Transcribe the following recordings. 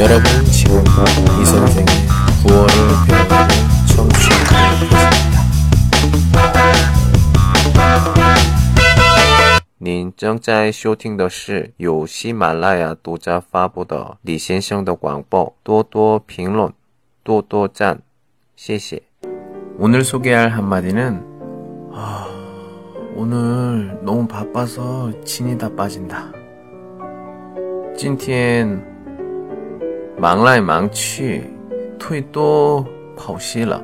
여러분 지금 이 선생의 9월을 배우는 청취하고 계십니다. 您正在收听的是由喜马拉雅独家发布的李先生的广播，多多评论，多多赞，谢谢。 오늘 소개할 한마디는 아, 오늘 너무 바빠서 진이 다 빠진다. 今天 忙来忙去，腿都跑稀了。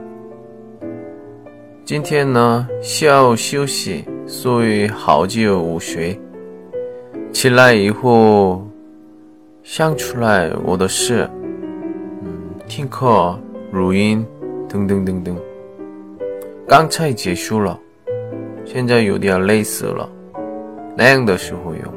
今天呢，需要休息，所以好久午睡。起来以后，想出来我的事，嗯，听课、录音等等等等。刚才结束了，现在有点累死了。那样的时候有。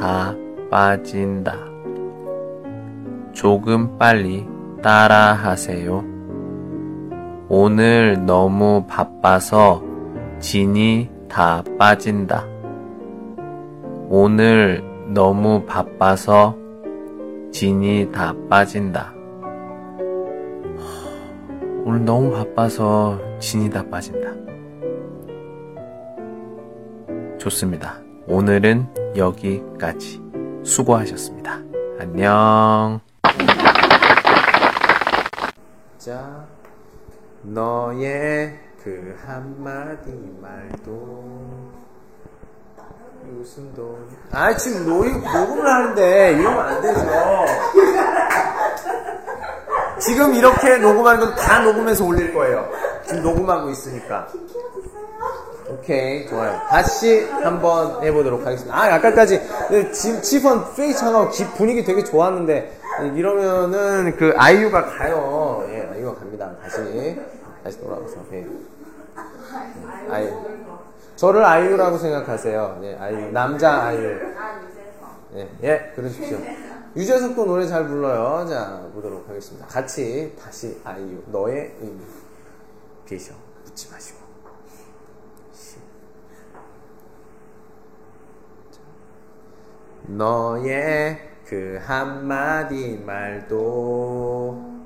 다 빠진다. 조금 빨리 따라 하세요. 오늘 너무 바빠서 진이 다 빠진다. 오늘 너무 바빠서 진이 다 빠진다. 오늘 너무 바빠서 진이 다 빠진다. 좋습니다. 오늘은 여기까지. 수고하셨습니다. 안녕. 자, 너의 그 한마디 말도 돈? 아 지금 노, 녹음을 하는데 이러면 안 되죠. 지금 이렇게 녹음하는 건다 녹음해서 올릴 거예요. 지금 녹음하고 있으니까. 오케이, 좋아요. 다시 한번 해보도록 하겠습니다. 아, 아까까지 지, 치펀 페이창하고 분위기 되게 좋았는데 이러면은 그 아이유가 가요. 예, 아이유가 갑니다. 다시 다시 돌아와서. 예. 아이유. 저를 아이유라고 생각하세요. 예, 아이유. 남자 아이유. 예, 예, 그러십시오. 유재석도 노래 잘 불러요. 자, 보도록 하겠습니다. 같이 다시 아이유. 너의 의미. 비셔. 묻지 마시고. 너의 그 한마디 말도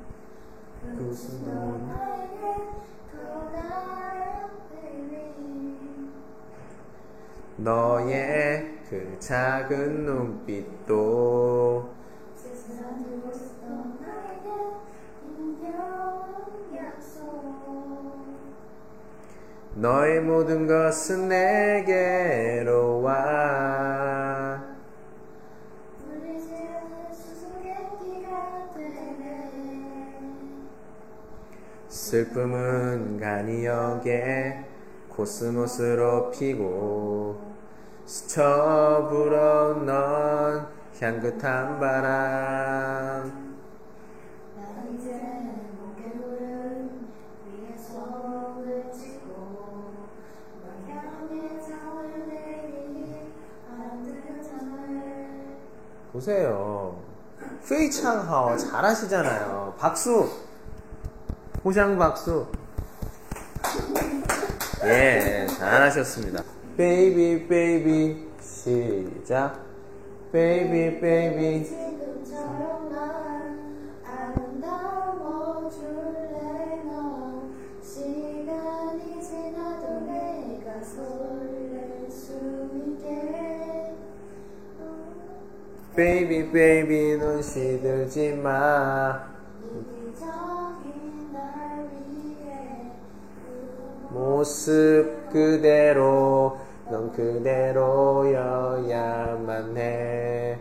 너의 그 작은 눈빛도 너의 모든 것은 내게로 와. 슬픔은 간이역에 코스모스로 피고 스쳐 불어온 넌 향긋한 바람 보세요. 非常好 잘하시잖아요. 박수. 鼓掌 박수. 예, 잘하셨습니다. baby baby 시작. baby baby 지금처럼 베이비 베이비 눈 시 들지 마. 모습 그대로 넌 그대로여야만 해.